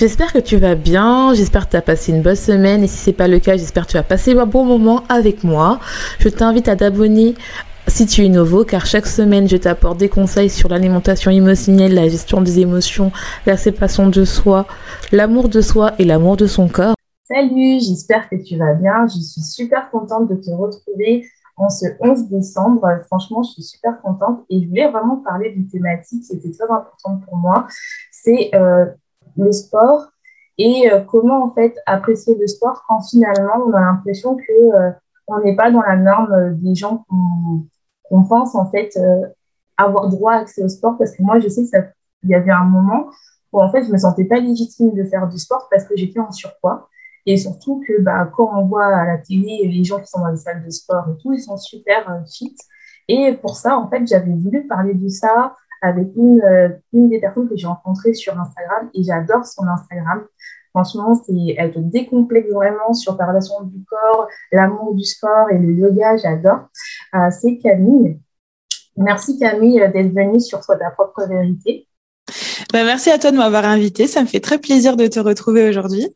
J'espère que tu vas bien, j'espère que tu as passé une bonne semaine et si c'est pas le cas, j'espère que tu as passé un bon moment avec moi. Je t'invite à t'abonner si tu es nouveau car chaque semaine je t'apporte des conseils sur l'alimentation émotionnelle, la gestion des émotions, la séparation de soi, l'amour de soi et l'amour de son corps. Salut, j'espère que tu vas bien. Je suis super contente de te retrouver en ce 11 décembre. Franchement, je suis super contente et je voulais vraiment parler d'une thématique qui était très importante pour moi. C'est euh, le sport et euh, comment en fait apprécier le sport quand finalement on a l'impression que euh, on n'est pas dans la norme euh, des gens qu'on pense en fait avoir droit à accès au sport. Parce que moi je sais qu'il y avait un moment où en fait je me sentais pas légitime de faire du sport parce que j'étais en surpoids. Et surtout que bah, quand on voit à la télé les gens qui sont dans les salles de sport et tout ils sont super fit. Et pour ça en fait j'avais voulu parler de ça avec une, euh, une des personnes que j'ai rencontrées sur Instagram et j'adore son Instagram. Franchement, c'est, elle te décomplexe vraiment sur ta relation du corps, l'amour du sport et le yoga, j'adore. Euh, c'est Camille. Merci Camille d'être venue sur Sois ta propre vérité. Bah, merci à toi de m'avoir invité. Ça me fait très plaisir de te retrouver aujourd'hui.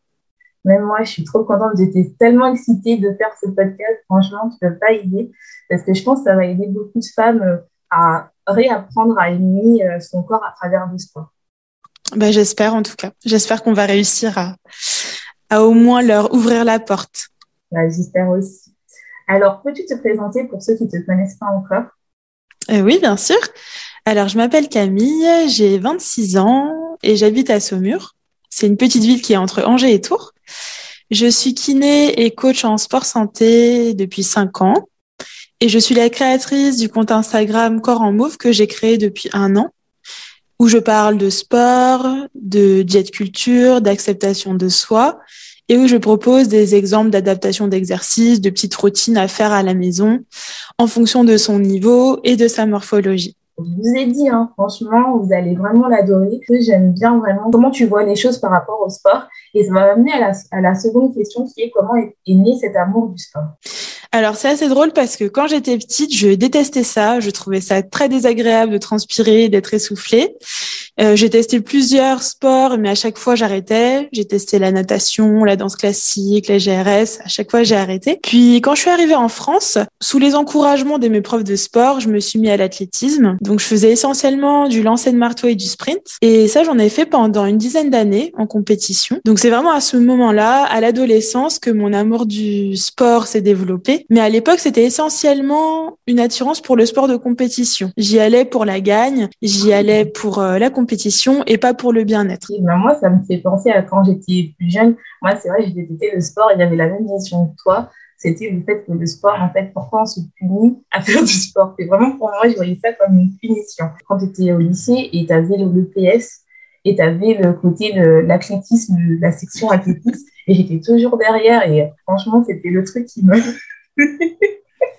Même moi, je suis trop contente. J'étais tellement excitée de faire ce podcast. Franchement, tu ne peux pas aider parce que je pense que ça va aider beaucoup de femmes euh, à réapprendre à aimer euh, son corps à travers le sport. Ben, j'espère en tout cas. J'espère qu'on va réussir à, à au moins leur ouvrir la porte. Ben, j'espère aussi. Alors, peux-tu te présenter pour ceux qui ne te connaissent pas encore? Euh, Oui, bien sûr. Alors, je m'appelle Camille, j'ai 26 ans et j'habite à Saumur. C'est une petite ville qui est entre Angers et Tours. Je suis kiné et coach en sport santé depuis 5 ans. Et je suis la créatrice du compte Instagram Corps en Mauve que j'ai créé depuis un an, où je parle de sport, de diète culture, d'acceptation de soi, et où je propose des exemples d'adaptation d'exercices, de petites routines à faire à la maison, en fonction de son niveau et de sa morphologie. Je vous ai dit, hein, franchement, vous allez vraiment l'adorer. J'aime bien vraiment comment tu vois les choses par rapport au sport. Et ça va m'amener à la seconde question qui est comment est né cet amour du sport? Alors c'est assez drôle parce que quand j'étais petite, je détestais ça. Je trouvais ça très désagréable de transpirer, d'être essoufflée. Euh, j'ai testé plusieurs sports, mais à chaque fois j'arrêtais. J'ai testé la natation, la danse classique, la GRS. À chaque fois j'ai arrêté. Puis quand je suis arrivée en France, sous les encouragements de mes profs de sport, je me suis mis à l'athlétisme. Donc je faisais essentiellement du lancer de marteau et du sprint. Et ça j'en ai fait pendant une dizaine d'années en compétition. Donc c'est vraiment à ce moment-là, à l'adolescence, que mon amour du sport s'est développé. Mais à l'époque, c'était essentiellement une attirance pour le sport de compétition. J'y allais pour la gagne, j'y allais pour euh, la compétition et pas pour le bien-être. Ben moi, ça me fait penser à quand j'étais plus jeune. Moi, c'est vrai, j'ai détesté le sport et j'avais la même vision que toi. C'était le fait que le sport, en fait, pourquoi on se punit à faire du sport? C'est vraiment pour moi, je voyais ça comme une punition. Quand tu étais au lycée et tu avais le PS et tu avais le côté de l'athlétisme, la section athlétisme, et j'étais toujours derrière. Et franchement, c'était le truc qui me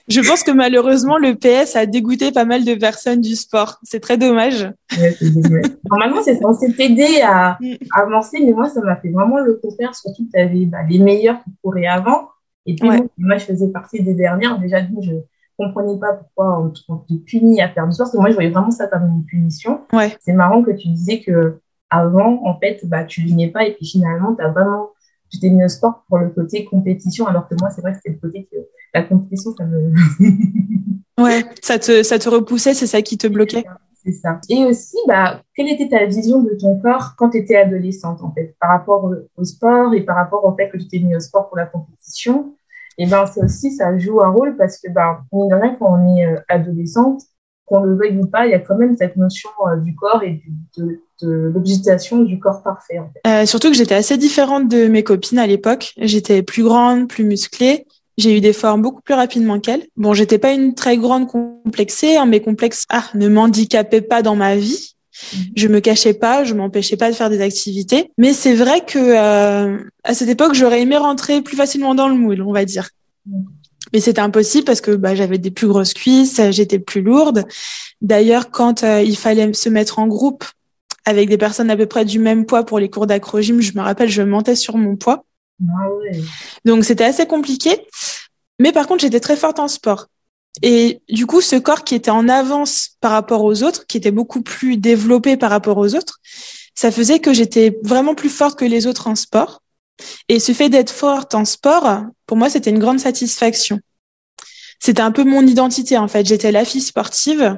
Je pense que malheureusement, le PS a dégoûté pas mal de personnes du sport. C'est très dommage. Normalement, c'est censé t'aider à, mm. avancer, mais moi, ça m'a fait vraiment le contraire. Surtout que tu avais bah, les meilleurs qui couraient avant. Et puis, moi, je faisais partie des dernières. Déjà, je comprenais pas pourquoi on, te punit à faire du sport. Parce que moi, je voyais vraiment ça comme une punition. Ouais. C'est marrant que tu disais que avant, en fait, bah, tu lignais pas et puis finalement, tu as vraiment tu t'es mis au sport pour le côté compétition, alors que moi, c'est vrai que c'est le côté que la compétition, ça me. ouais, ça te, ça te repoussait, c'est ça qui te bloquait? C'est ça. Et aussi, bah, quelle était ta vision de ton corps quand tu étais adolescente, en fait, par rapport au, sport et par rapport au fait que tu t'es mis au sport pour la compétition Et ben, ça aussi, ça joue un rôle parce que, ben, mine de rien, quand on est euh, adolescente, qu'on le veuille ou pas, il y a quand même cette notion euh, du corps et de, de du corps parfait. En fait. euh, surtout que j'étais assez différente de mes copines à l'époque. J'étais plus grande, plus musclée. J'ai eu des formes beaucoup plus rapidement qu'elles. Bon, j'étais pas une très grande complexée. Hein, mes complexes ah, ne m'handicapaient pas dans ma vie. Mhm. Je me cachais pas, je m'empêchais pas de faire des activités. Mais c'est vrai que euh, à cette époque, j'aurais aimé rentrer plus facilement dans le moule, on va dire. Mais c'était impossible parce que bah, j'avais des plus grosses cuisses, j'étais plus lourde. D'ailleurs, quand euh, il fallait se mettre en groupe avec des personnes à peu près du même poids pour les cours d'acrogym, je me rappelle, je mentais sur mon poids. Ah ouais. Donc c'était assez compliqué. Mais par contre, j'étais très forte en sport. Et du coup, ce corps qui était en avance par rapport aux autres, qui était beaucoup plus développé par rapport aux autres, ça faisait que j'étais vraiment plus forte que les autres en sport. Et ce fait d'être forte en sport, pour moi, c'était une grande satisfaction. C'était un peu mon identité, en fait. J'étais la fille sportive.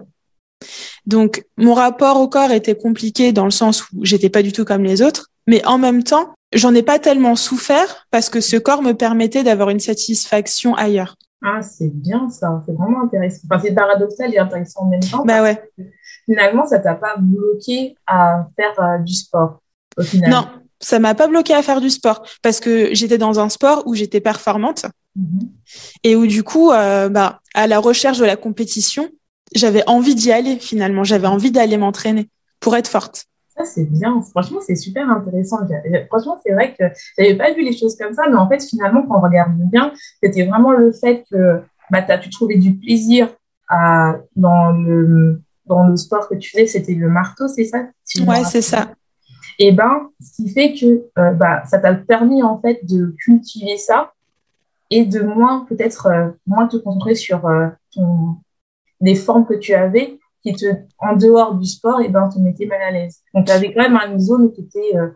Donc, mon rapport au corps était compliqué dans le sens où j'étais pas du tout comme les autres. Mais en même temps, j'en ai pas tellement souffert parce que ce corps me permettait d'avoir une satisfaction ailleurs. Ah, c'est bien ça. C'est vraiment intéressant. Enfin, c'est paradoxal et intéressant en même temps. Bah ouais. Finalement, ça t'a pas bloqué à faire euh, du sport, au final. Non, ça m'a pas bloqué à faire du sport parce que j'étais dans un sport où j'étais performante Mhm. et où du coup, euh, bah, à la recherche de la compétition, j'avais envie d'y aller finalement. J'avais envie d'aller m'entraîner pour être forte. Ça, c'est bien. Franchement, c'est super intéressant. Franchement, c'est vrai que j'avais pas vu les choses comme ça, mais en fait, finalement, quand on regarde bien, c'était vraiment le fait que bah, t'as- tu trouvais du plaisir à, dans, le, dans le sport que tu faisais, c'était le marteau, c'est ça Ouais, c'est ça. Et ben, ce qui fait que euh, bah, ça t'a permis en fait de cultiver ça et de moins peut-être euh, moins te concentrer sur euh, ton, les formes que tu avais qui te en dehors du sport et ben te mettaient mal à l'aise. Donc tu avais quand même une zone étais euh,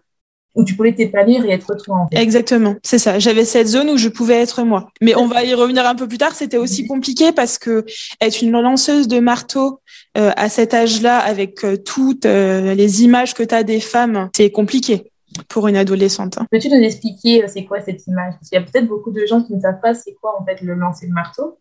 où tu pouvais t'épanouir et être toi en fait. Exactement, c'est ça. J'avais cette zone où je pouvais être moi. Mais on va y revenir un peu plus tard. C'était aussi compliqué parce que être une lanceuse de marteau euh, à cet âge-là, avec euh, toutes euh, les images que tu as des femmes, c'est compliqué pour une adolescente. hein. Peux-tu nous expliquer c'est quoi cette image? Parce qu'il y a peut-être beaucoup de gens qui ne savent pas c'est quoi en fait le lancer de marteau.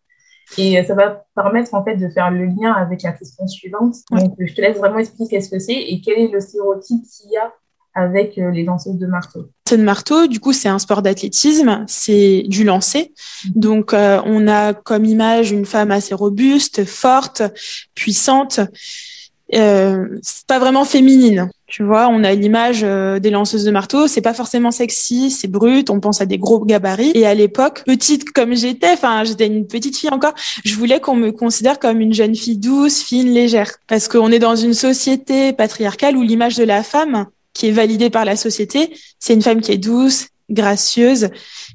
Et ça va permettre en fait de faire le lien avec la question suivante. Ouais. Donc je te laisse vraiment expliquer qu'est-ce que c'est et quel est le stéréotype qu'il y a avec euh, les lanceuses de marteau. De marteau, du coup, c'est un sport d'athlétisme, c'est du lancer. Donc, euh, on a comme image une femme assez robuste, forte, puissante. Euh, c'est pas vraiment féminine, tu vois. On a l'image euh, des lanceuses de marteau, c'est pas forcément sexy, c'est brut. On pense à des gros gabarits. Et à l'époque, petite comme j'étais, enfin, j'étais une petite fille encore. Je voulais qu'on me considère comme une jeune fille douce, fine, légère, parce qu'on est dans une société patriarcale où l'image de la femme qui est validée par la société, c'est une femme qui est douce, gracieuse.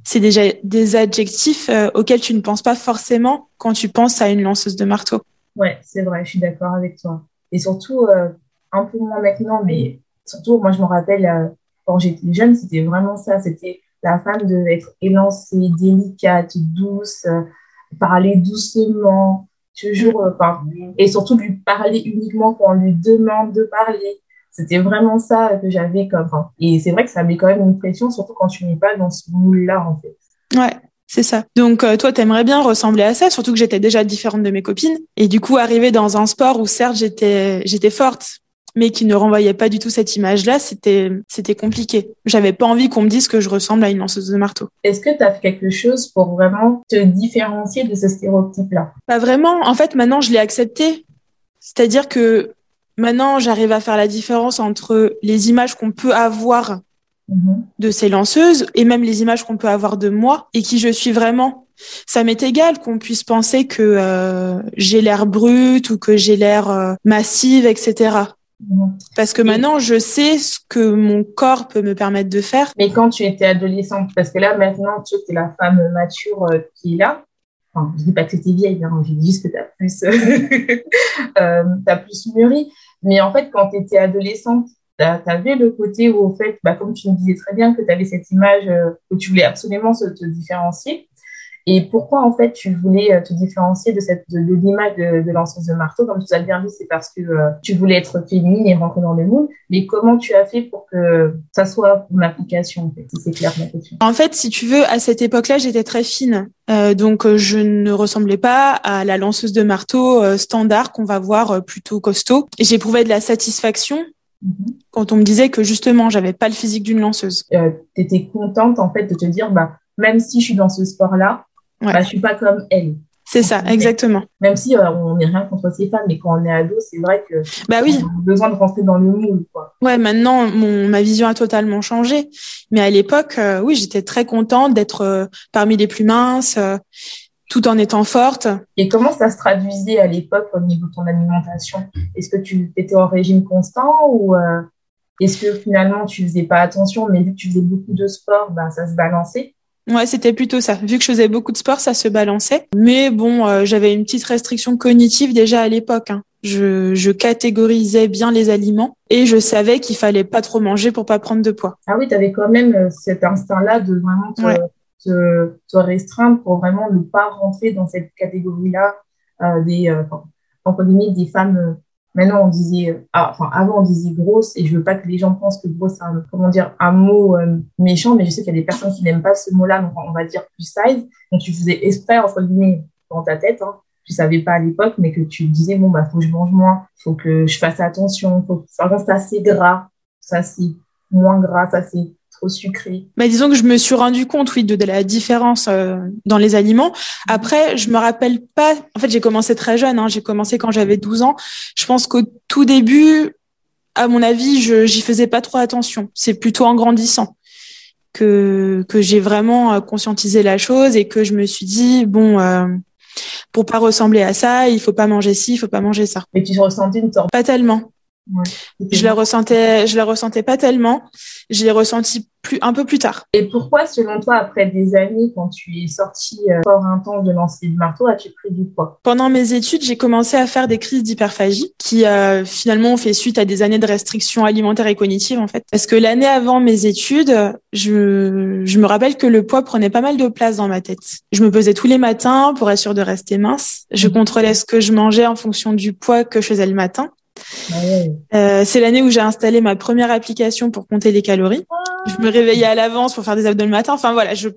C'est déjà des adjectifs euh, auxquels tu ne penses pas forcément quand tu penses à une lanceuse de marteau. Ouais, c'est vrai, je suis d'accord avec toi. Et surtout, euh, un peu moins maintenant, mais surtout, moi, je me rappelle, euh, quand j'étais jeune, c'était vraiment ça. C'était la femme de être élancée, délicate, douce, parler doucement, toujours, et surtout lui parler uniquement quand on lui demande de parler. C'était vraiment ça que j'avais comme. et c'est vrai que ça met quand même une pression, surtout quand tu n'es pas dans ce moule-là, en fait. Ouais, c'est ça. Donc euh, toi, t'aimerais bien ressembler à ça, surtout que j'étais déjà différente de mes copines. Et du coup, arriver dans un sport où certes j'étais j'étais forte, mais qui ne renvoyait pas du tout cette image-là, c'était c'était compliqué. J'avais pas envie qu'on me dise que je ressemble à une lanceuse de marteau. Est-ce que tu as fait quelque chose pour vraiment te différencier de ce stéréotype-là? Pas vraiment. En fait, maintenant, je l'ai accepté. C'est-à-dire que maintenant, j'arrive à faire la différence entre les images qu'on peut avoir Mhm. de ces lanceuses et même les images qu'on peut avoir de moi et qui je suis vraiment. Ça m'est égal qu'on puisse penser que euh, j'ai l'air brute ou que j'ai l'air euh, massive, etc. Mhm. Parce que maintenant, je sais ce que mon corps peut me permettre de faire. Mais quand tu étais adolescente, parce que là, maintenant, tu es la femme mature euh, qui est là. Enfin, je dis pas que c'était vieille, hein, je dis juste que tu as plus, euh, t'as plus mûri. Mais en fait, quand tu étais adolescente, tu avais le côté où, au fait, bah, comme tu me disais très bien, que tu avais cette image euh, que tu voulais absolument te différencier. Et pourquoi, en fait, tu voulais euh, te différencier de cette de, l'image de, de lanceuse de marteau? Comme tu as bien dit, c'est parce que euh, tu voulais être féminine et rentrer dans le moule. Mais comment tu as fait pour que ça soit une application, en fait, si c'est clair ma question? En fait, si tu veux, à cette époque-là, j'étais très fine. Euh, donc, je ne ressemblais pas à la lanceuse de marteau standard qu'on va voir plutôt costaud. Et j'éprouvais de la satisfaction mhm. quand on me disait que justement, j'avais pas le physique d'une lanceuse. Euh, tu étais contente, en fait, de te dire, bah, même si je suis dans ce sport-là, Ouais. Bah, je suis pas comme elle. C'est ça, exactement. Même si euh, on n'est rien contre ces femmes, mais quand on est ado, c'est vrai que bah oui. on a besoin de rentrer dans le moule. Quoi. Ouais, maintenant, mon, ma vision a totalement changé. Mais à l'époque, euh, oui, j'étais très contente d'être euh, parmi les plus minces, tout en étant forte. Et comment ça se traduisait à l'époque au niveau de ton alimentation? Est-ce que tu étais en régime constant ou est-ce que finalement tu faisais pas attention, mais vu que tu faisais beaucoup de sport, bah, ça se balançait? Ouais, c'était plutôt ça. Vu que je faisais beaucoup de sport, ça se balançait. Mais bon, euh, j'avais une petite restriction cognitive déjà à l'époque. Hein. Je, je, catégorisais bien les aliments et je savais qu'il fallait pas trop manger pour pas prendre de poids. Ah oui, tu avais quand même euh, cet instinct-là de vraiment te, te, te, restreindre pour vraiment ne pas rentrer dans cette catégorie-là euh, des, euh, entre guillemets, des femmes Maintenant, on disait, ah, enfin, avant, on disait grosse, et je veux pas que les gens pensent que grosse, c'est un, comment dire, un mot euh, méchant, mais je sais qu'il y a des personnes qui n'aiment pas ce mot-là, donc on va dire plus size. Donc, tu faisais exprès, entre guillemets, dans ta tête, hein, tu savais pas à l'époque, mais que tu disais, bon, bah, faut que je mange moins, faut que je fasse attention, faut que, par contre, ça, c'est gras, ça, c'est moins gras, ça, c'est trop sucré. Bah, disons que je me suis rendu compte, oui, de, la différence euh, dans les aliments. Après, je me rappelle pas. En fait, j'ai commencé très jeune. Hein, j'ai commencé quand j'avais 12 ans. Je pense qu'au tout début, à mon avis, je j'y faisais pas trop attention. C'est plutôt en grandissant que que j'ai vraiment euh, conscientisé la chose et que je me suis dit bon. Euh, pour pas ressembler à ça, il faut pas manger ci, il faut pas manger ça. Mais tu ressentais une sorte Pas tellement. Je la ressentais, je la ressentais pas tellement. Je l'ai ressenti plus, un peu plus tard. Et pourquoi, selon toi, après des années, quand tu es sorti euh, fort intense de lancer de marteau, as-tu pris du poids? Pendant mes études, j'ai commencé à faire des crises d'hyperphagie qui euh, finalement ont fait suite à des années de restrictions alimentaires et cognitives en fait. Parce que l'année avant mes études, je, je me rappelle que le poids prenait pas mal de place dans ma tête. Je me pesais tous les matins pour être sûre de rester mince. Je mmh. contrôlais ce que je mangeais en fonction du poids que je faisais le matin. Ah euh, c'est l'année où j'ai installé ma première application pour compter les calories. Je me réveillais à l'avance pour faire des abdos le matin. Enfin voilà, je...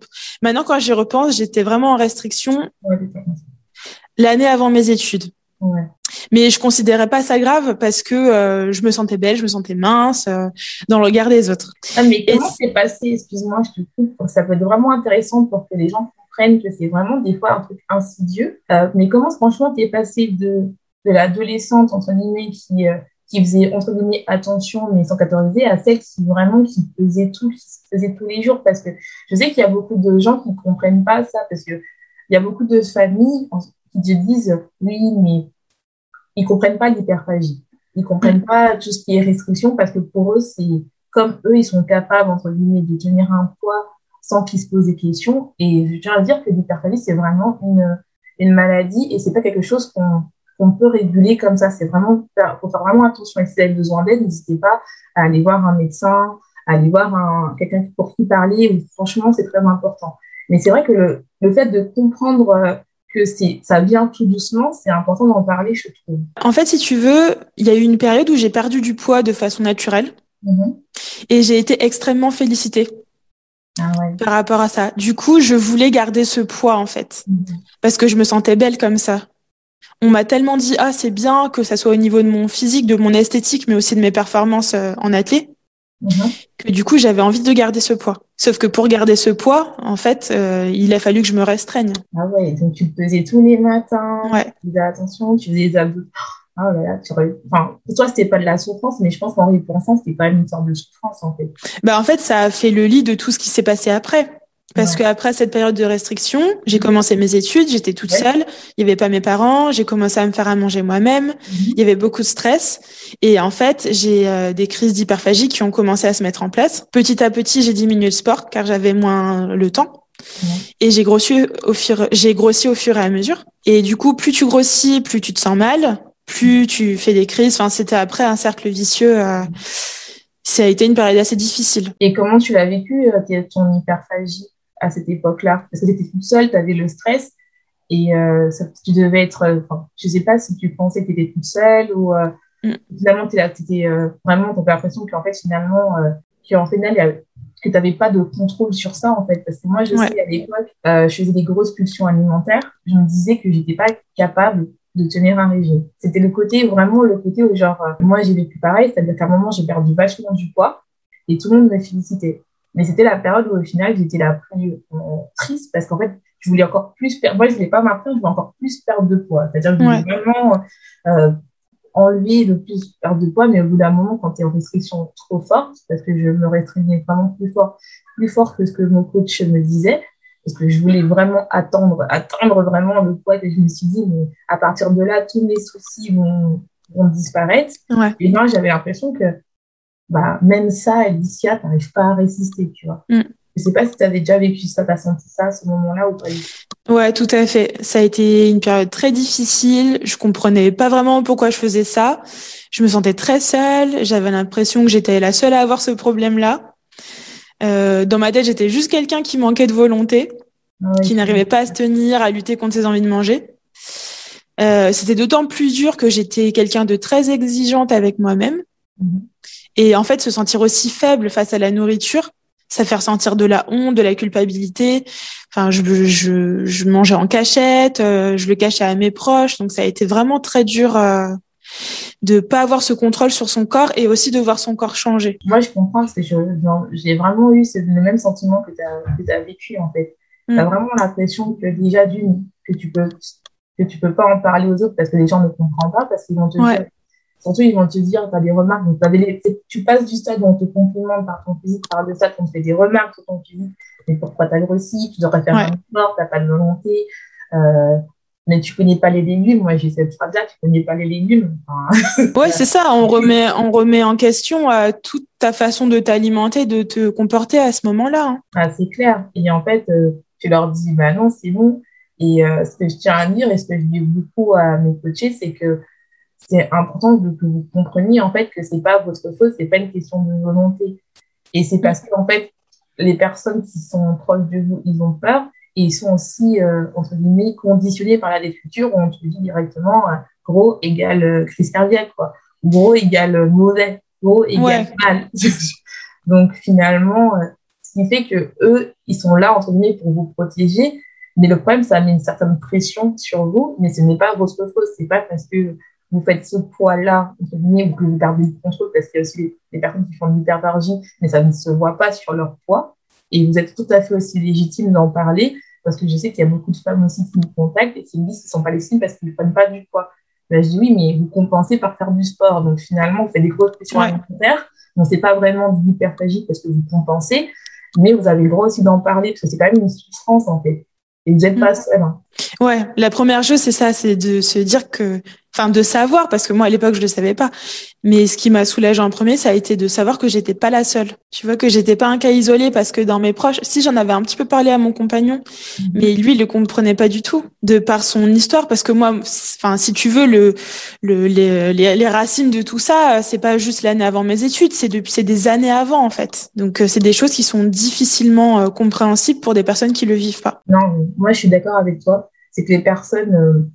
maintenant quand j'y repense, j'étais vraiment en restriction l'année avant mes études. Mais je considérais pas ça grave parce que euh, je me sentais belle, je me sentais mince euh, dans le regard des autres. Ah, mais comment c'est passé? Excuse-moi, je te coupe. Ça peut être vraiment intéressant pour que les gens comprennent que c'est vraiment des fois un truc insidieux. mais comment franchement t'es passé de de l'adolescente, entre guillemets, qui, euh, qui faisait, entre guillemets, attention, mais sans catégoriser, à celle qui vraiment, qui faisait tout, qui faisait tous les jours. Parce que je sais qu'il y a beaucoup de gens qui comprennent pas ça, parce que il y a beaucoup de familles qui te disent, oui, mais ils comprennent pas l'hyperphagie. Ils comprennent pas tout ce qui est restriction, parce que pour eux, c'est comme eux, ils sont capables, entre guillemets, de tenir un poids sans qu'ils se posent des questions. Et je tiens à dire que l'hyperphagie, c'est vraiment une, une maladie et c'est pas quelque chose qu'on qu'on peut réguler comme ça. C'est vraiment, faut faire vraiment attention. Et si vous avez besoin d'aide, n'hésitez pas à aller voir un médecin, à aller voir un, quelqu'un pour qui parler. Franchement, c'est très important. Mais c'est vrai que le, le, fait de comprendre euh, que c'est, ça vient tout doucement, c'est important d'en parler, je trouve. En fait, si tu veux, il y a eu une période où j'ai perdu du poids de façon naturelle. Mm-hmm. Et j'ai été extrêmement félicitée. Ah ouais. Par rapport à ça. Du coup, je voulais garder ce poids, en fait. Mm-hmm. Parce que je me sentais belle comme ça on m'a tellement dit ah c'est bien que ça soit au niveau de mon physique, de mon esthétique, mais aussi de mes performances euh, en athlète, mhm. que du coup j'avais envie de garder ce poids. Sauf que pour garder ce poids, en fait, euh, il a fallu que je me restreigne. Ah ouais, donc tu te pesais tous les matins. Ouais. Tu faisais attention, tu faisais des abdos. Oh là là, tu enfin, pour toi, c'était pas de la souffrance, mais je pense qu'en repensant, c'était pas une sorte de souffrance, en fait. Bah, en fait, ça a fait le lit de tout ce qui s'est passé après. Parce que qu'après cette période de restriction, j'ai commencé mes études, j'étais toute seule, il y avait pas mes parents, j'ai commencé à me faire à manger moi-même, mhm. il y avait beaucoup de stress. Et en fait, j'ai euh, des crises d'hyperphagie qui ont commencé à se mettre en place. Petit à petit, j'ai diminué le sport car j'avais moins le temps. Et j'ai grossi au fur j'ai grossi au fur et à mesure. Et du coup, plus tu grossis, plus tu te sens mal, plus tu fais des crises, enfin c'était après un cercle vicieux euh, ça a été une période assez difficile. Et comment tu l'as vécu, euh, ton hyperphagie? À cette époque-là Parce que tu étais toute seule, tu avais le stress et euh, ça, tu devais être. Euh, enfin, je sais pas si tu pensais que tu étais toute seule ou euh, mm. finalement, tu étais euh, vraiment, tu avais l'impression qu'en fait, finalement, qu'en final, que tu n'avais pas de contrôle sur ça, en fait. Parce que moi, je sais, à l'époque, je faisais des grosses pulsions alimentaires. Je me disais que j'étais pas capable de tenir un régime. C'était le côté, vraiment le côté où, genre, moi, j'ai vécu pareil, c'est-à-dire qu'à un moment, j'ai perdu vachement du poids et tout le monde me félicitait. Mais c'était la période où, au final, j'étais la plus triste parce qu'en fait, je voulais encore plus perdre. Moi, je voulais pas m'apprendre, je voulais encore plus perdre de poids. C'est-à-dire que je voulais vraiment euh, enlever le plus perdre de poids, mais au bout d'un moment, quand tu es en restriction trop forte, parce que je me restreignais vraiment plus fort, plus fort que ce que mon coach me disait, parce que je voulais vraiment attendre, attendre vraiment le poids, et je me suis dit, mais à partir de là, tous mes soucis vont, vont disparaître. Et moi, j'avais l'impression que bah, même ça, Alicia, tu n'arrives pas à résister, tu vois. Mm. Je sais pas si tu avais déjà vécu ça, tu as senti ça à ce moment-là ou pas Ouais, tout à fait. Ça a été une période très difficile. Je comprenais pas vraiment pourquoi je faisais ça. Je me sentais très seule. J'avais l'impression que j'étais la seule à avoir ce problème-là. Euh, dans ma tête, j'étais juste quelqu'un qui manquait de volonté, ah qui n'arrivait pas à se tenir, à lutter contre ses envies de manger. Euh, c'était d'autant plus dur que j'étais quelqu'un de très exigeante avec moi-même. Mhm. Et en fait, se sentir aussi faible face à la nourriture, ça fait ressentir de la honte, de la culpabilité. Enfin, je, je, je mangeais en cachette, euh, je le cachais à mes proches, donc ça a été vraiment très dur euh, de pas avoir ce contrôle sur son corps et aussi de voir son corps changer. Moi, je comprends, c'est j'ai vraiment eu le même sentiment que tu as, vécu en fait. Mm. Tu as vraiment l'impression que déjà d'une que tu peux que tu peux pas en parler aux autres parce que les gens ne comprennent pas parce qu'ils vont te dire Surtout, ils vont te dire, tu as des remarques. Donc, tu passes du stade où on te complimente par ton physique, par le stade où on te fait des remarques sur ton physique. Mais pourquoi tu as grossi Tu devrais faire un sport, tu n'as pas de volonté. Euh, mais tu connais pas les légumes. Moi, j'ai cette phrase-là, tu connais pas les légumes. oui, c'est ça. On remet, on remet en question euh, toute ta façon de t'alimenter, de te comporter à ce moment-là. Hein. Ah, c'est clair. Et en fait, euh, tu leur dis, bah non, c'est bon. Et euh, ce que je tiens à dire et ce que je dis beaucoup à mes coachés, c'est que c'est important de, que vous compreniez en fait que c'est pas votre faute, c'est pas une question de volonté. Et c'est parce que en fait, les personnes qui sont proches de vous, ils ont peur et ils sont aussi euh, entre guillemets conditionnés par la déculture où on te dit directement euh, gros égale euh, crise cardiaque quoi, gros égale mauvais, gros égale mal. Donc finalement, ce qui fait que eux, ils sont là entre guillemets pour vous protéger. Mais le problème, ça met une certaine pression sur vous, mais ce n'est pas votre faute. C'est pas parce que vous faites ce poids-là, entre guillemets, ou que vous perdez le contrôle, parce qu'il y a aussi des personnes qui font de l'hyperbargie, mais ça ne se voit pas sur leur poids. Et vous êtes tout à fait aussi légitime d'en parler, parce que je sais qu'il y a beaucoup de femmes aussi qui me contactent et qui me disent qu'ils sont pas légitimes parce qu'ils ne prennent pas du poids. Ben, je dis oui, mais vous compensez par faire du sport. Donc finalement, vous faites des grosses pressions alimentaires. Donc c'est pas vraiment de l'hyperphagie parce que vous compensez, mais vous avez le droit aussi d'en parler parce que c'est quand même une souffrance en fait. Et vous n'êtes pas mm. seul. Hein. Ouais, la première chose, c'est ça, c'est de se dire que enfin de savoir parce que moi à l'époque je le savais pas. Mais ce qui m'a soulagé en premier ça a été de savoir que j'étais pas la seule. Tu vois que j'étais pas un cas isolé parce que dans mes proches si j'en avais un petit peu parlé à mon compagnon mhm. mais lui il le comprenait pas du tout de par son histoire parce que moi enfin si tu veux le, le les, les, racines de tout ça c'est pas juste l'année avant mes études c'est depuis c'est des années avant en fait. Donc euh, c'est des choses qui sont difficilement euh, compréhensibles pour des personnes qui le vivent pas. Non moi je suis d'accord avec toi. C'est que les personnes euh,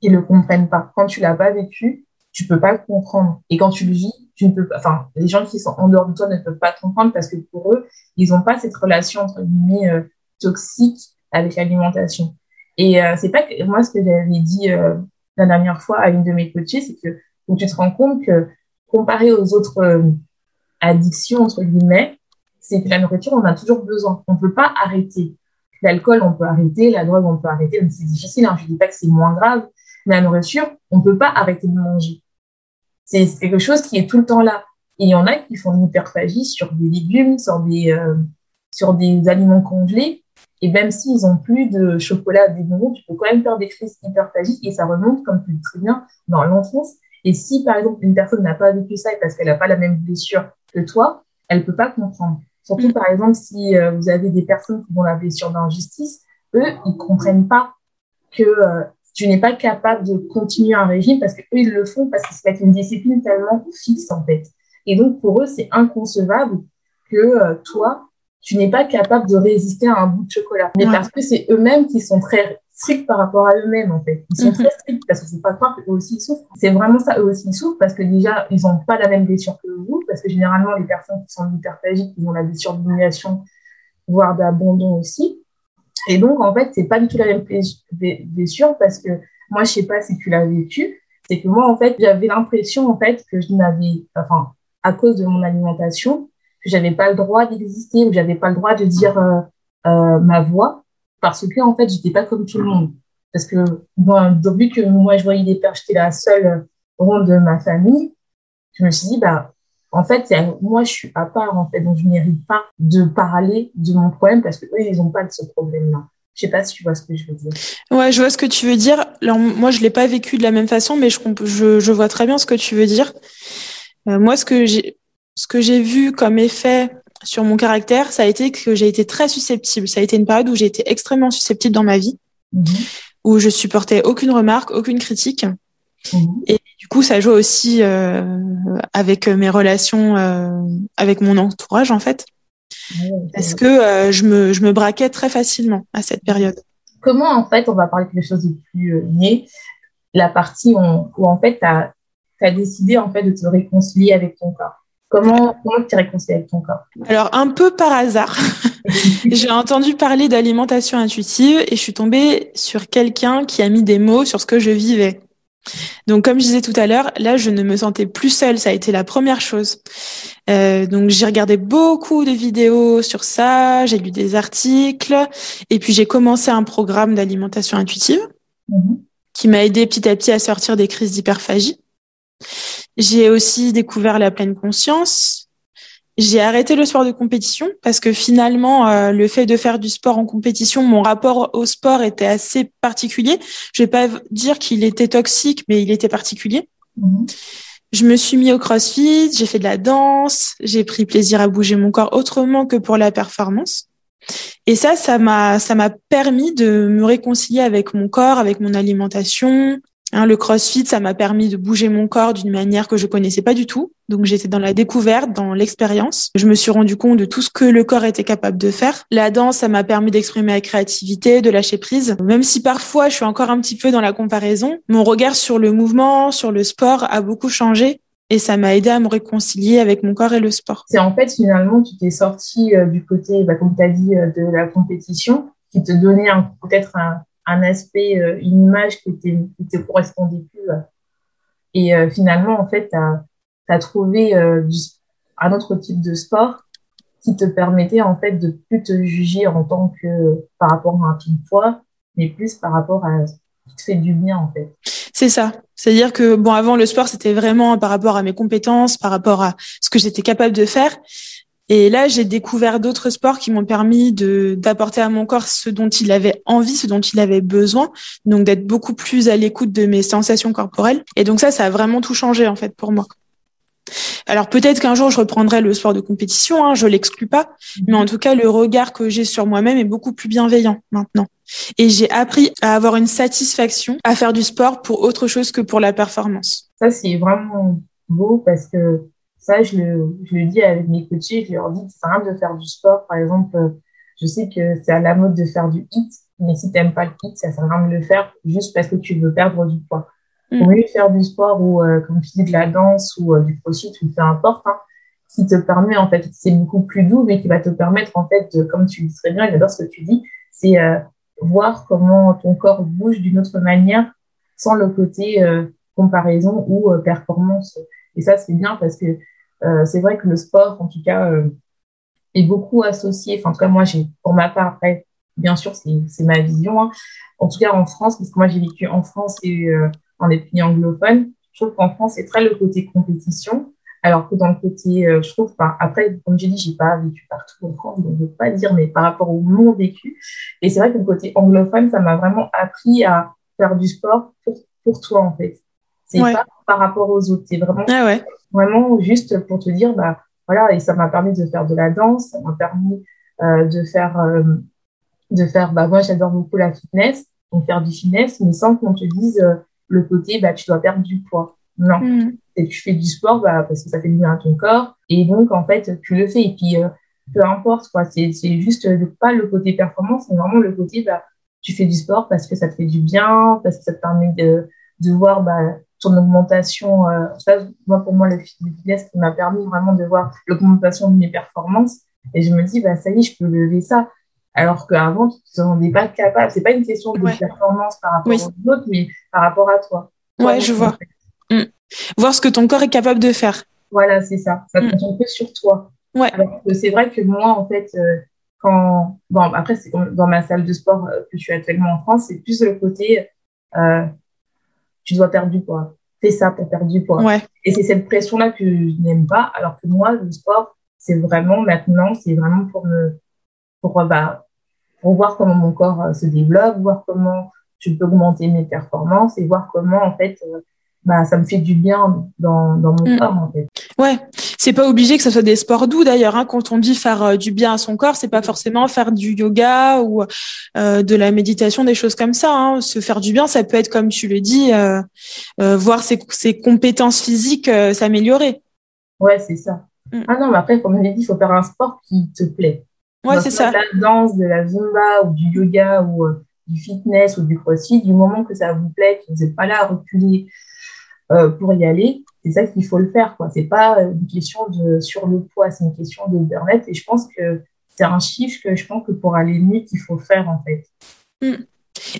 qui le comprennent pas. Quand tu l'as pas vécu, tu peux pas le comprendre. Et quand tu le vis, tu ne peux pas, enfin, les gens qui sont en dehors de toi ne peuvent pas te comprendre parce que pour eux, ils n'ont pas cette relation, entre guillemets, euh, toxique avec l'alimentation. Et euh, c'est pas que, moi, ce que j'avais dit euh, la dernière fois à une de mes coachées, c'est que où tu te rends compte que comparé aux autres euh, addictions, entre guillemets, c'est que la nourriture, on a toujours besoin. On peut pas arrêter. L'alcool, on peut arrêter. La drogue, on peut arrêter. C'est difficile. Hein. Je dis pas que c'est moins grave, la nourriture, on ne peut pas arrêter de manger. C'est quelque chose qui est tout le temps là. Et il y en a qui font une hyperphagie sur des légumes, sur des, euh, sur des aliments congelés. Et même s'ils n'ont plus de chocolat, des bonbons, tu peux quand même faire des crises hyperphagiques et ça remonte, comme tu dis très bien, dans l'enfance. Et si, par exemple, une personne n'a pas vécu ça et parce qu'elle n'a pas la même blessure que toi, elle peut pas comprendre. Surtout, par exemple, si euh, vous avez des personnes qui ont la blessure d'injustice, eux, ils comprennent pas que euh, tu n'es pas capable de continuer un régime parce qu'eux, ils le font parce que c'est une discipline tellement fixe, en fait. Et donc, pour eux, c'est inconcevable que euh, toi, tu n'es pas capable de résister à un bout de chocolat. Mais parce que c'est eux-mêmes qui sont très stricts par rapport à eux-mêmes, en fait. Ils sont mhm. très stricts parce que c'est pas croire qu'eux aussi ils souffrent. C'est vraiment ça, eux aussi ils souffrent parce que déjà, ils n'ont pas la même blessure que vous, parce que généralement, les personnes qui sont hyperphagiques, ils ont la blessure d'humiliation, voire d'abandon aussi. Et donc, en fait, c'est pas du tout la même blessure parce que moi, je sais pas si tu l'as vécu, c'est que moi, en fait, j'avais l'impression, en fait, que je n'avais, enfin, à cause de mon alimentation, que j'avais pas le droit d'exister ou j'avais pas le droit de dire euh, euh, ma voix parce que, en fait, j'étais pas comme tout le monde. Parce que, bon, vu que moi, je voyais des pères, j'étais la seule ronde de ma famille, je me suis dit, bah, en fait, moi, je suis à part, en fait, donc je mérite pas de parler de mon problème parce que eux, ils n'ont pas de ce problème-là. Je sais pas si tu vois ce que je veux dire. Ouais, je vois ce que tu veux dire. Alors, moi, je l'ai pas vécu de la même façon, mais je, je, je vois très bien ce que tu veux dire. Euh, moi, ce que j'ai, ce que j'ai vu comme effet sur mon caractère, ça a été que j'ai été très susceptible. Ça a été une période où j'ai été extrêmement susceptible dans ma vie, mhm. où je supportais aucune remarque, aucune critique. Mhm. Et du coup, ça joue aussi euh, avec mes relations euh, avec mon entourage, en fait. Parce que euh, je, me, je me braquais très facilement à cette période. Comment, en fait, on va parler de quelque chose de plus né, la partie où, en fait, tu as, as, décidé en fait, de te réconcilier avec ton corps Comment, comment tu te réconcilies avec ton corps? Alors, un peu par hasard, j'ai entendu parler d'alimentation intuitive et je suis tombée sur quelqu'un qui a mis des mots sur ce que je vivais. Donc, comme je disais tout à l'heure, là, je ne me sentais plus seule. Ça a été la première chose. Euh, donc, j'ai regardé beaucoup de vidéos sur ça, j'ai lu des articles, et puis j'ai commencé un programme d'alimentation intuitive mhm. qui m'a aidé petit à petit à sortir des crises d'hyperphagie. J'ai aussi découvert la pleine conscience, j'ai arrêté le sport de compétition parce que finalement, euh, le fait de faire du sport en compétition, mon rapport au sport était assez particulier. Je vais pas dire qu'il était toxique, mais il était particulier. Mhm. Je me suis mis au crossfit, j'ai fait de la danse, j'ai pris plaisir à bouger mon corps autrement que pour la performance. Et ça, ça m'a, ça m'a permis de me réconcilier avec mon corps, avec mon alimentation, Hein, le CrossFit, ça m'a permis de bouger mon corps d'une manière que je connaissais pas du tout. Donc j'étais dans la découverte, dans l'expérience. Je me suis rendu compte de tout ce que le corps était capable de faire. La danse, ça m'a permis d'exprimer ma créativité, de lâcher prise. Même si parfois je suis encore un petit peu dans la comparaison, mon regard sur le mouvement, sur le sport a beaucoup changé et ça m'a aidé à me réconcilier avec mon corps et le sport. C'est en fait finalement tu t'es sorti euh, du côté, bah, comme tu as dit, euh, de la compétition qui te donnait peut-être un, un aspect, euh, une image qui, était, qui te correspondait plus. Euh. Et euh, finalement, en fait, tu as, trouvé un autre type de sport qui te permettait en fait de plus te juger en tant que par rapport à ton poids, mais plus par rapport à ce qui te fait du bien en fait. C'est ça. C'est-à-dire que bon, avant le sport, c'était vraiment par rapport à mes compétences, par rapport à ce que j'étais capable de faire. Et là, j'ai découvert d'autres sports qui m'ont permis de d'apporter à mon corps ce dont il avait envie, ce dont il avait besoin, donc d'être beaucoup plus à l'écoute de mes sensations corporelles. Et donc ça, ça a vraiment tout changé en fait pour moi. Alors peut-être qu'un jour je reprendrai le sport de compétition, hein, je l'exclus pas, mais en tout cas le regard que j'ai sur moi-même est beaucoup plus bienveillant maintenant. Et j'ai appris à avoir une satisfaction à faire du sport pour autre chose que pour la performance. Ça c'est vraiment beau parce que ça, je le, je le dis avec mes coachés, je leur dis que c'est rien de faire du sport. Par exemple, euh, je sais que c'est à la mode de faire du hit, mais si tu n'aimes pas le hit, ça sert à rien de le faire juste parce que tu veux perdre du poids. Mmh. Au lieu de faire du sport ou, euh, comme tu dis, de la danse ou euh, du crossfit ou peu importe, hein, qui te permet, en fait, c'est beaucoup plus doux, mais qui va te permettre, en fait, de, comme tu le dis très bien, j'adore ce que tu dis, c'est voir comment ton corps bouge d'une autre manière sans le côté comparaison ou performance. Et ça, c'est bien parce que c'est vrai que le sport, en tout cas, euh, est beaucoup associé. Enfin, en tout cas, moi, j'ai, pour ma part, après, bien sûr, c'est ma vision. Hein. En tout cas, en France, parce que moi, j'ai vécu en France et euh, dans les pays anglophones, je trouve qu'en France, c'est très le côté compétition. Alors que dans le côté, je trouve, après, comme j'ai dit, j'ai pas vécu partout en France, donc je ne veux pas dire, mais par rapport au mon vécu. Et c'est vrai que le côté anglophone, ça m'a vraiment appris à faire du sport pour, pour toi, en fait. C'est pas par rapport aux autres. C'est vraiment ah ouais. Vraiment juste pour te dire, bah, voilà, et ça m'a permis de faire de la danse, ça m'a permis euh, de faire, euh, de faire, bah, moi, j'adore beaucoup la fitness, donc faire du fitness, mais sans qu'on te dise euh, le côté, bah, tu dois perdre du poids. Non. Mm. Et tu fais du sport, bah, parce que ça fait du bien à ton corps. Et donc, en fait, tu le fais. Et puis, peu importe, quoi. C'est, c'est juste pas le côté performance, mais vraiment le côté, bah, tu fais du sport parce que ça te fait du bien, parce que ça te permet de, de voir, bah, augmentation. Euh, ça, moi, pour moi, le fitness qui m'a permis vraiment de voir l'augmentation de mes performances. Et je me dis, bah, ça y est, je peux lever ça. Alors qu'avant, tu ne te rendais pas capable. C'est pas une question de performance par rapport aux autres, mais par rapport à toi. ouais, je vois. Mm. Voir ce que ton corps est capable de faire. Voilà, c'est ça. Ça compte un peu sur toi. Ouais. c'est vrai que moi, en fait, euh, quand. Bon, après, c'est dans ma salle de sport euh, que je suis actuellement en France, c'est plus le côté. Euh, tu dois perdre du poids. Fais ça pour perdre du poids. Ouais. Et c'est cette pression-là que je n'aime pas, alors que moi, le sport, c'est vraiment maintenant, c'est vraiment pour me. Pour, bah, pour voir comment mon corps se développe, voir comment je peux augmenter mes performances et voir comment, en fait, bah, ça me fait du bien dans, dans mon mm. corps en fait. Ouais, c'est pas obligé que ce soit des sports doux d'ailleurs. Hein. Quand on dit faire euh, du bien à son corps, c'est pas forcément faire du yoga ou euh, de la méditation, des choses comme ça. Hein. Se faire du bien, ça peut être comme tu le dis, euh, euh voir ses, ses, compétences physiques s'améliorer. Ouais, c'est ça. Mm. Ah non, mais après, comme on l'a dit, il faut faire un sport qui te plaît. Ouais, c'est ça. De la danse, de la zumba ou du yoga ou du fitness ou du crossfit, du moment que ça vous plaît, que vous n'êtes pas là à reculer euh, pour y aller, c'est ça qu'il faut le faire. Ce n'est pas une question de sur le poids, c'est une question de burn Et je pense que c'est un chiffre que je pense que pour aller mieux, qu'il faut faire en fait. Hmm.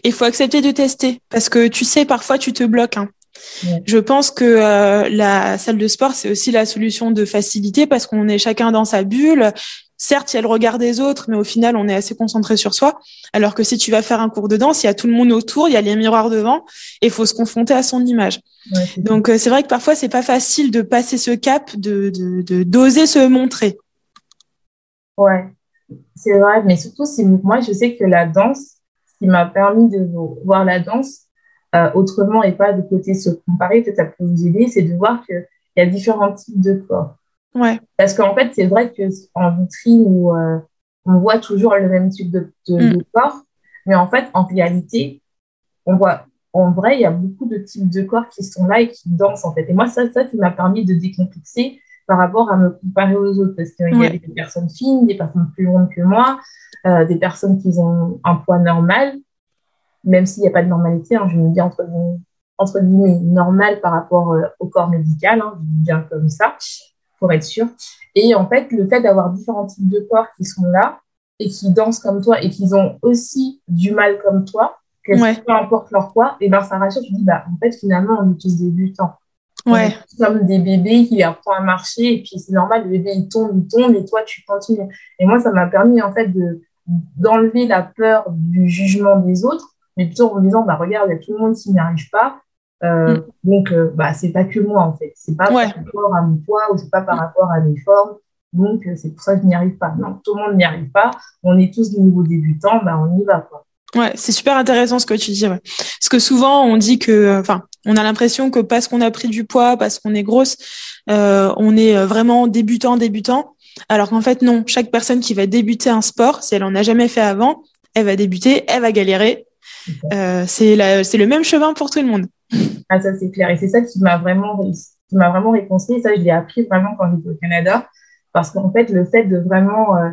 Il faut accepter de tester parce que tu sais, parfois tu te bloques. Hein. Je pense que euh, la salle de sport, c'est aussi la solution de facilité parce qu'on est chacun dans sa bulle. Certes, il y a le regard des autres, mais au final, on est assez concentré sur soi. Alors que si tu vas faire un cours de danse, il y a tout le monde autour, il y a les miroirs devant, et il faut se confronter à son image. Donc, euh, c'est vrai que parfois, c'est pas facile de passer ce cap, de d'oser de, se montrer. Ouais, c'est vrai, mais surtout, si moi, je sais que la danse, ce qui m'a permis de voir la danse euh, autrement et pas de côté se comparer, peut-être ça peut vous aider, c'est de voir qu'il y a différents types de corps. Ouais. Parce qu'en fait, c'est vrai qu'en vitrine, où, euh, on voit toujours le même type de, mm. corps, mais en fait, en réalité, on voit, en vrai, il y a beaucoup de types de corps qui sont là et qui dansent, en fait. Et moi, ça, ça qui m'a permis de décomplexer par rapport à me comparer aux autres, parce qu'il y a des personnes fines, des personnes plus rondes que moi, euh, des personnes qui ont un poids normal, même s'il n'y a pas de normalité, hein, je me dis entre, entre guillemets normal par rapport euh, au corps médical, hein, je dis bien comme ça, pour être sûr. Et en fait, le fait d'avoir différents types de corps qui sont là et qui dansent comme toi et qui ont aussi du mal comme toi, que peu importe leur poids, et ben ça rassure. Je dis bah en fait finalement on est tous débutants. Ouais. comme des bébés qui apprennent à marcher et puis c'est normal le bébé il tombe il tombe et toi tu continues. Et moi ça m'a permis en fait de d'enlever la peur du jugement des autres, mais plutôt en me disant bah regarde tout le monde s'il n'y arrive pas, euh, mm. Donc, euh, bah, c'est pas que moi, en fait. C'est pas par rapport à mon poids ou c'est pas par rapport à mes formes. Donc, euh, c'est pour ça que je n'y arrive pas. Non, tout le monde n'y arrive pas. On est tous de niveau débutant, bah, on y va, quoi. Ouais, c'est super intéressant ce que tu dis. Ouais. Parce que souvent, on dit que, enfin, on a l'impression que parce qu'on a pris du poids, parce qu'on est grosse, euh, on est vraiment débutant, débutant. Alors qu'en fait, non. Chaque personne qui va débuter un sport, si elle en a jamais fait avant, elle va débuter, elle va galérer. Euh, c'est le même chemin pour tout le monde. Ah, ça, c'est clair. Et c'est ça qui m'a vraiment, qui m'a vraiment réconcilié. Ça, je l'ai appris vraiment quand j'étais au Canada. Parce qu'en fait, le fait de vraiment euh,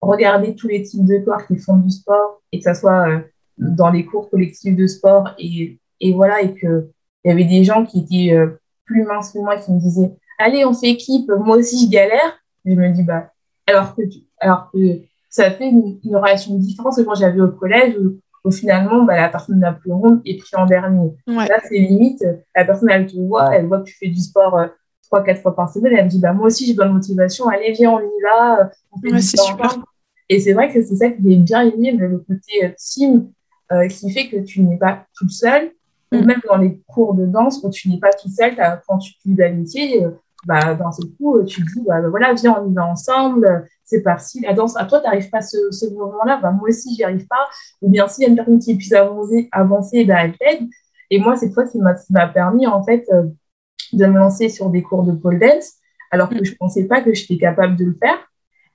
regarder tous les types de corps qui font du sport et que ça soit euh, dans les cours collectifs de sport et, et voilà, et que il y avait des gens qui étaient euh, plus minces que moi qui me disaient, allez, on fait équipe, moi aussi, je galère. Je me dis, bah, alors que, alors que ça fait une, relation différente que quand j'avais au collège où finalement, bah, la personne la plus ronde est prise en dernier. Là, c'est limite, la personne, elle te voit, elle voit que tu fais du sport euh, trois, quatre fois par semaine, elle me dit, bah, moi aussi, j'ai bonne motivation, allez, viens, on y va, on fait du sport Et c'est vrai que c'est ça qui est bien aimé, le côté euh, team, euh, qui fait que tu n'es pas tout seul, ou mm. même dans les cours de danse, quand tu n'es pas tout seul, quand tu fais d'amitié, bah, dans ce coup, tu dis, bah, voilà, viens, on y va ensemble, c'est parti, la danse, à toi, tu n'arrives pas à ce, ce moment-là, bah, moi aussi, j'y arrive pas. Ou bien s'il y a une personne qui puisse avancer, avancer bah, elle t'aide. Et moi, c'est toi qui m'a permis, en fait, euh, de me lancer sur des cours de pole dance, alors que je pensais pas que j'étais capable de le faire.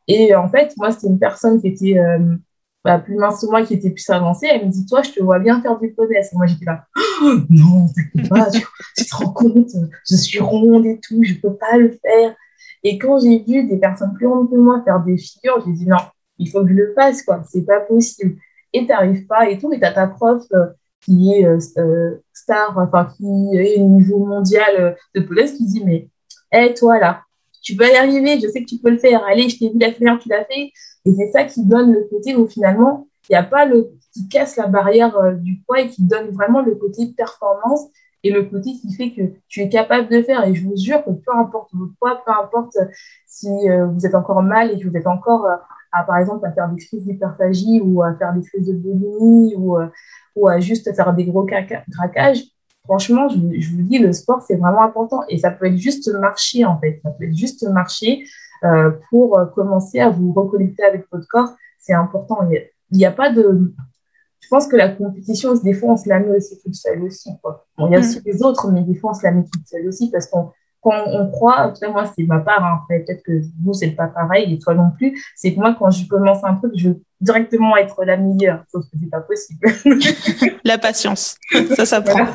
Et en fait, moi, c'était une personne qui était euh, bah, plus mince que moi, qui était plus avancée. Elle me dit, toi, je te vois bien faire du pole dance. Et moi, j'étais là, oh, non, t'inquiète pas, tu, tu, te rends compte, je suis ronde et tout, je peux pas le faire. Et quand j'ai vu des personnes plus grandes que moi faire des figures, j'ai dit non, il faut que je le fasse, quoi. C'est pas possible. Et t'arrives pas et tout. Et t'as ta prof euh, qui est euh, euh, star, enfin, qui est au niveau mondial de police qui dit, mais, hé, toi, là, tu peux y arriver, je sais que tu peux le faire. Allez, je t'ai vu la faire, tu l'as fait. Et c'est ça qui donne le côté où finalement, il n'y a pas le, qui casse la barrière du poids et qui donne vraiment le côté performance et le côté qui fait que tu es capable de faire. Et je vous jure que peu importe votre poids, peu importe si vous êtes encore mal et que vous êtes encore à, par exemple, à faire des crises d'hyperphagie ou à faire des crises de boulimie ou, euh, ou à juste faire des gros craquages, franchement, je, vous dis, le sport, c'est vraiment important. Et ça peut être juste marcher, en fait. Ça peut être juste marcher euh, pour commencer à vous reconnecter avec votre corps. C'est important. Il n'y a, pas de... Je pense que la compétition, des fois, on se la met aussi toute seule aussi. Quoi. il y a mm. aussi les autres, mais des fois, on se la met toute seule aussi parce qu'on quand on croit, moi c'est ma part, hein, peut-être que vous c'est pas pareil et toi non plus, c'est que moi quand je commence un truc, je veux directement être la meilleure, sauf que c'est pas possible. la patience, ça ça prend.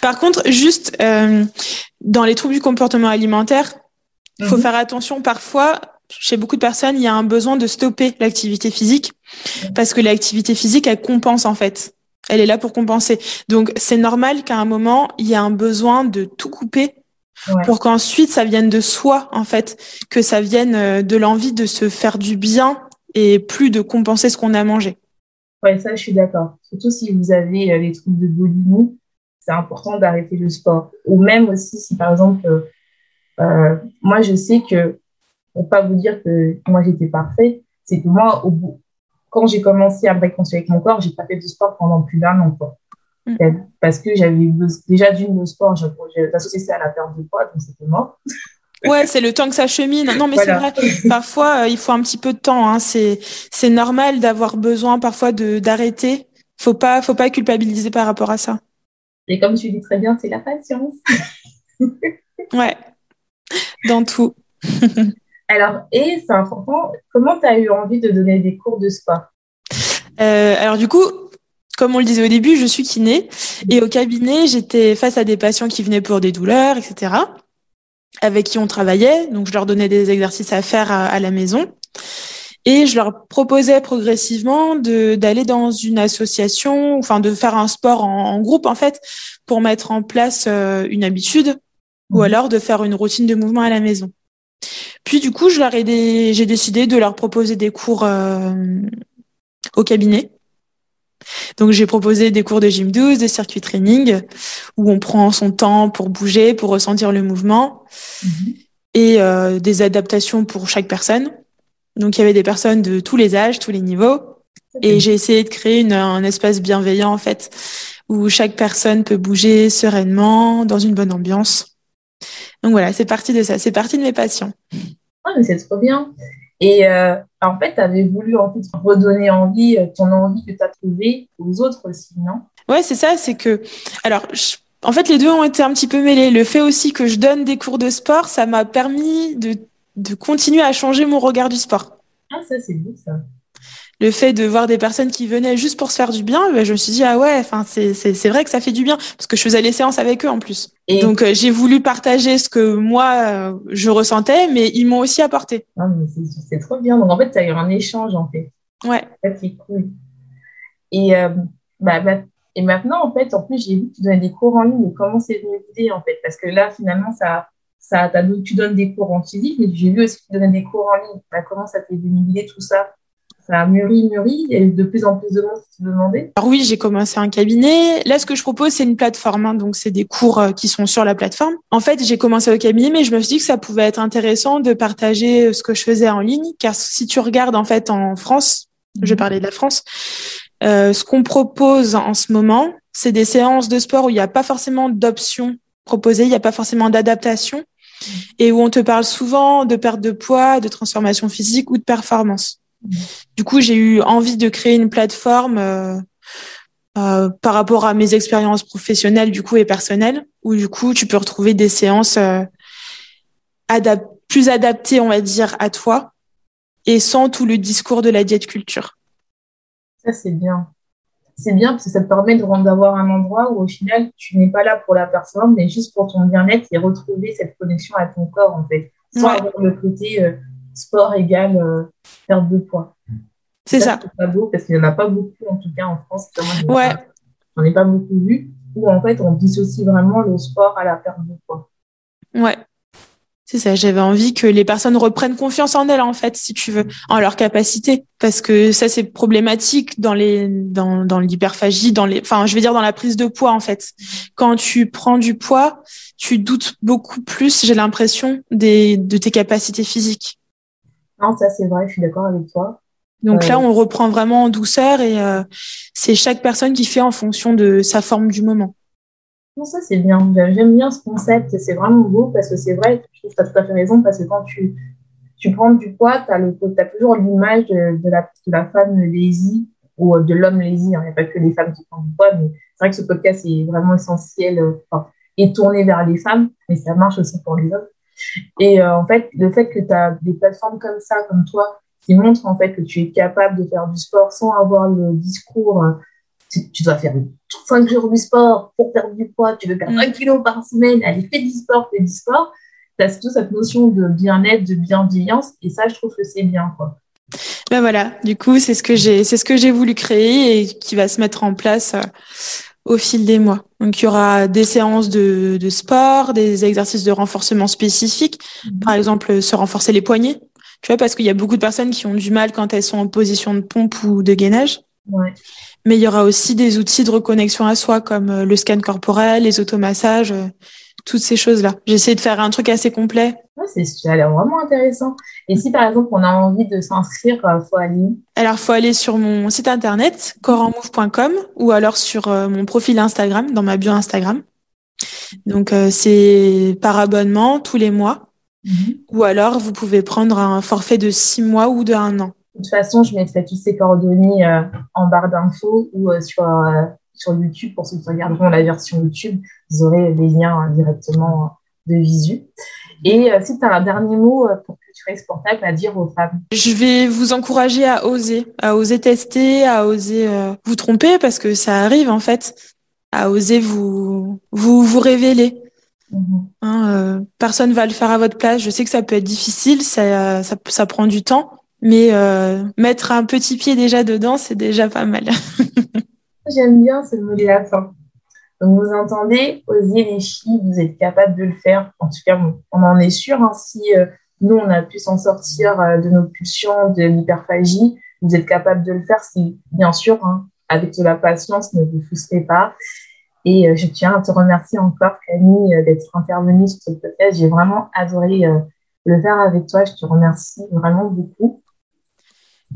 Par contre, juste euh, dans les troubles du comportement alimentaire, il faut mhm. faire attention parfois. Chez beaucoup de personnes, il y a un besoin de stopper l'activité physique parce que l'activité physique, elle compense en fait. Elle est là pour compenser. Donc, c'est normal qu'à un moment, il y a un besoin de tout couper pour qu'ensuite ça vienne de soi en fait, que ça vienne euh, de l'envie de se faire du bien et plus de compenser ce qu'on a mangé. Ouais, ça je suis d'accord. Surtout si vous avez euh, les troubles de boulimie, c'est important d'arrêter le sport. Ou même aussi si par exemple, euh, moi je sais que pour pas vous dire que moi j'étais parfait, c'est que moi au bout, quand j'ai commencé à me réconcilier avec mon corps, j'ai pas fait de sport pendant plus d'un an. Quoi. Mm. Parce que j'avais déjà d'une le sport, j'associais ça à la perte de poids, donc c'était mort. Ouais, c'est le temps que ça chemine. Non, mais c'est vrai. Parfois, euh, il faut un petit peu de temps. Hein. C'est c'est normal d'avoir besoin parfois de d'arrêter. Faut pas faut pas culpabiliser par rapport à ça. Et comme tu dis très bien, c'est la patience. ouais, dans tout. alors, et c'est important. Comment tu as eu envie de donner des cours de sport? Euh, Alors du coup, comme on le disait au début, je suis kiné et au cabinet, j'étais face à des patients qui venaient pour des douleurs, etc., avec qui on travaillait. Donc, je leur donnais des exercices à faire à, la maison et je leur proposais progressivement de d'aller dans une association, enfin de faire un sport en, groupe en fait, pour mettre en place euh, une habitude ou mhm. alors de faire une routine de mouvement à la maison. Puis du coup, je leur ai j'ai décidé de leur proposer des cours euh, au cabinet donc j'ai proposé des cours de gym 12, des circuits training, où on prend son temps pour bouger, pour ressentir le mouvement, mhm. et euh, des adaptations pour chaque personne. Donc il y avait des personnes de tous les âges, tous les niveaux, et j'ai essayé de créer une, un espace bienveillant en fait, où chaque personne peut bouger sereinement, dans une bonne ambiance. Donc voilà, c'est parti de ça, c'est parti de mes passions. Ah, mais c'est trop bien. Et euh, en fait, tu avais voulu en fait, redonner envie, euh, ton envie que tu as trouvé aux autres aussi, non? Ouais, c'est ça, c'est que. Alors, en fait, les deux ont été un petit peu mêlés. Le fait aussi que je donne des cours de sport, ça m'a permis de, de continuer à changer mon regard du sport. Ah, ça, c'est beau, ça le fait de voir des personnes qui venaient juste pour se faire du bien, ben, je me suis dit ah ouais, enfin c'est c'est vrai que ça fait du bien parce que je faisais les séances avec eux en plus. Et Donc euh, j'ai voulu partager ce que moi euh, je ressentais, mais ils m'ont aussi apporté. Ah, c'est trop bien. Donc en fait, tu as eu un échange en fait. Ouais. C'est cool. Et euh, bah, bah, et maintenant en fait, en plus j'ai vu que tu donnais des cours en ligne. comment c'est venu l'idée en fait? Parce que là finalement ça ça tu donnes des cours en physique, mais j'ai vu aussi que tu donnais des cours en ligne. Bah, comment ça t'est venu l'idée tout ça? Ça a mûri, mûri. Il y a eu de plus en plus de monde qui se demandait. Alors oui, j'ai commencé un cabinet. Là, ce que je propose, c'est une plateforme. Hein. donc, c'est des cours euh, qui sont sur la plateforme. En fait, j'ai commencé au cabinet, mais je me suis dit que ça pouvait être intéressant de partager euh, ce que je faisais en ligne. Car si tu regardes, en fait, en France, je vais mhm. parler de la France, euh, ce qu'on propose en ce moment, c'est des séances de sport où il n'y a pas forcément d'options proposées, il n'y a pas forcément d'adaptation mhm. et où on te parle souvent de perte de poids, de transformation physique ou de performance. Du coup, j'ai eu envie de créer une plateforme euh, euh, par rapport à mes expériences professionnelles du coup et personnelles, où du coup tu peux retrouver des séances euh, plus adaptées, on va dire, à toi, et sans tout le discours de la diète culture. Ça c'est bien. C'est bien parce que ça te permet d'avoir un endroit où au final tu n'es pas là pour la personne, mais juste pour ton bien-être et retrouver cette connexion à ton corps en fait. sans avoir le côté euh, sport égal euh, perte de poids. C'est ça. C'est pas beau parce qu'il n'y en a pas beaucoup, en tout cas en France. ouais. J'en ai pas beaucoup vu. Où en fait, on dissocie vraiment le sport à la perte de poids. Ouais. C'est ça, j'avais envie que les personnes reprennent confiance en elles, en fait, si tu veux, en leur capacité. Parce que ça, c'est problématique dans les, dans, dans l'hyperphagie, dans les, enfin, je vais dire dans la prise de poids, en fait. Quand tu prends du poids, tu doutes beaucoup plus, j'ai l'impression, des, de tes capacités physiques. Non, ça, c'est vrai, je suis d'accord avec toi. Donc là, on reprend vraiment en douceur et euh, c'est chaque personne qui fait en fonction de sa forme du moment. Non, ça c'est bien. J'aime bien ce concept. C'est vraiment beau parce que c'est vrai, je trouve que tu as tout à fait raison parce que quand tu, tu prends du poids, tu as, toujours l'image de, la, de la femme lazy ou de l'homme lazy. Hein. Il n'y a pas que les femmes qui prennent du poids, mais c'est vrai que ce podcast est vraiment essentiel euh, enfin, et tourné vers les femmes, mais ça marche aussi pour les hommes. Et euh, en fait, le fait que tu as des plateformes comme ça, comme toi, qui montrent en fait que tu es capable de faire du sport sans avoir le discours euh, tu, dois faire 5 jours du sport pour perdre du poids, tu veux perdre 1 mm. kg par semaine, allez, fais du sport, fais du sport. Tu as toute cette notion de bien-être, de bienveillance, et ça, je trouve que c'est bien, quoi. Ben voilà, du coup, c'est ce que j'ai, c'est ce que j'ai voulu créer et qui va se mettre en place euh, au fil des mois. Donc, il y aura des séances de, de sport, des exercices de renforcement spécifiques. Mm-hmm. Par exemple, se renforcer les poignets. Tu vois, parce qu'il y a beaucoup de personnes qui ont du mal quand elles sont en position de pompe ou de gainage. Ouais. Mais il y aura aussi des outils de reconnexion à soi comme euh, le scan corporel, les automassages, euh, toutes ces choses-là. J'essaie de faire un truc assez complet. Ouais, c'est, ça a l'air vraiment intéressant. Et si par exemple on a envie de s'inscrire, il euh, faut aller Alors faut aller sur mon site internet coranmove.com ou alors sur mon profil Instagram, dans ma bio Instagram. Donc c'est par abonnement tous les mois. Mhm. Ou alors vous pouvez prendre un forfait de six mois ou de un an. De toute façon, je mettrai tous ces coordonnées euh, en barre d'infos ou euh, sur, euh, sur YouTube pour ceux qui regarderont la version YouTube. Vous aurez les liens directement de visu. Et si tu as un dernier mot pour que tu restes portable à dire aux femmes Je vais vous encourager à oser, à oser tester, à oser vous tromper parce que ça arrive en fait, à oser vous vous, vous révéler. Mm-hmm. Hein, personne va le faire à votre place. Je sais que ça peut être difficile, ça, ça, ça prend du temps, mais euh, mettre un petit pied déjà dedans, c'est déjà pas mal. J'aime bien ce mot de la fin. Donc, vous entendez, osez les filles, vous êtes capable de le faire. En tout cas, on en est sûr. Hein, si euh, nous, on a pu s'en sortir euh, de nos pulsions, de l'hyperphagie, vous êtes capable de le faire bien sûr, hein, avec de la patience, ne vous frustrez pas. Et je tiens à te remercier encore, Camille, d'être intervenue sur ce podcast. J'ai vraiment adoré le faire avec toi. Je te remercie vraiment beaucoup.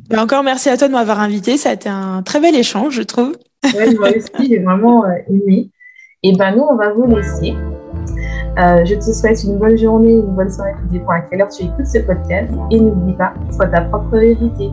Bah, encore merci à toi de m'avoir invité. Ça a été un très bel échange, je trouve. Oui, moi aussi, j'ai vraiment euh, aimé. Et ben nous, on va vous laisser. Euh, je te souhaite une bonne journée, une bonne soirée, tout dépend à quelle heure tu écoutes ce podcast. Et n'oublie pas, sois ta propre vérité.